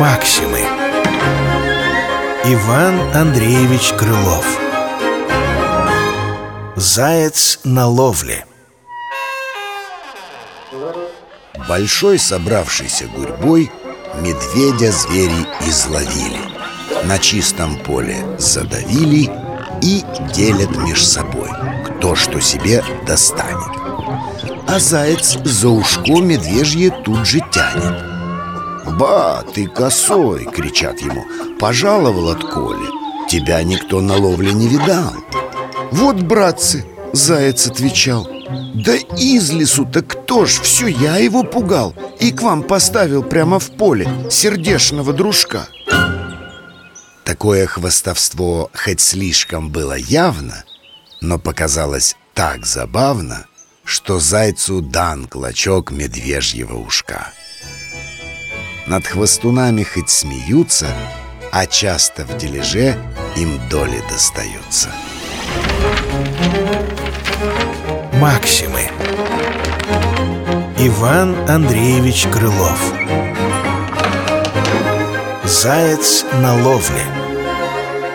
Максимы. Иван Андреевич Крылов. Заяц на ловле. Большой собравшейся гурьбой Медведя звери изловили. На чистом поле задавили И делят меж собой Кто что себе достанет. А заяц за ушко медвежье тут же тянет. «Ба, ты косой!» — кричат ему. Пожаловал от Коли. Тебя никто на ловле не видал Вот, братцы, заяц отвечал. Да из лесу так кто ж, все я его пугал И к вам поставил прямо в поле сердешного дружка Такое хвастовство хоть слишком было явно Но показалось так забавно Что зайцу дан клочок медвежьего ушка. Над хвостунами хоть смеются, а часто в дележе им доли достаются. Максимы. Иван Андреевич Крылов. Заяц на ловле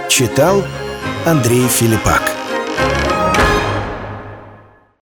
Читал Андрей Филиппак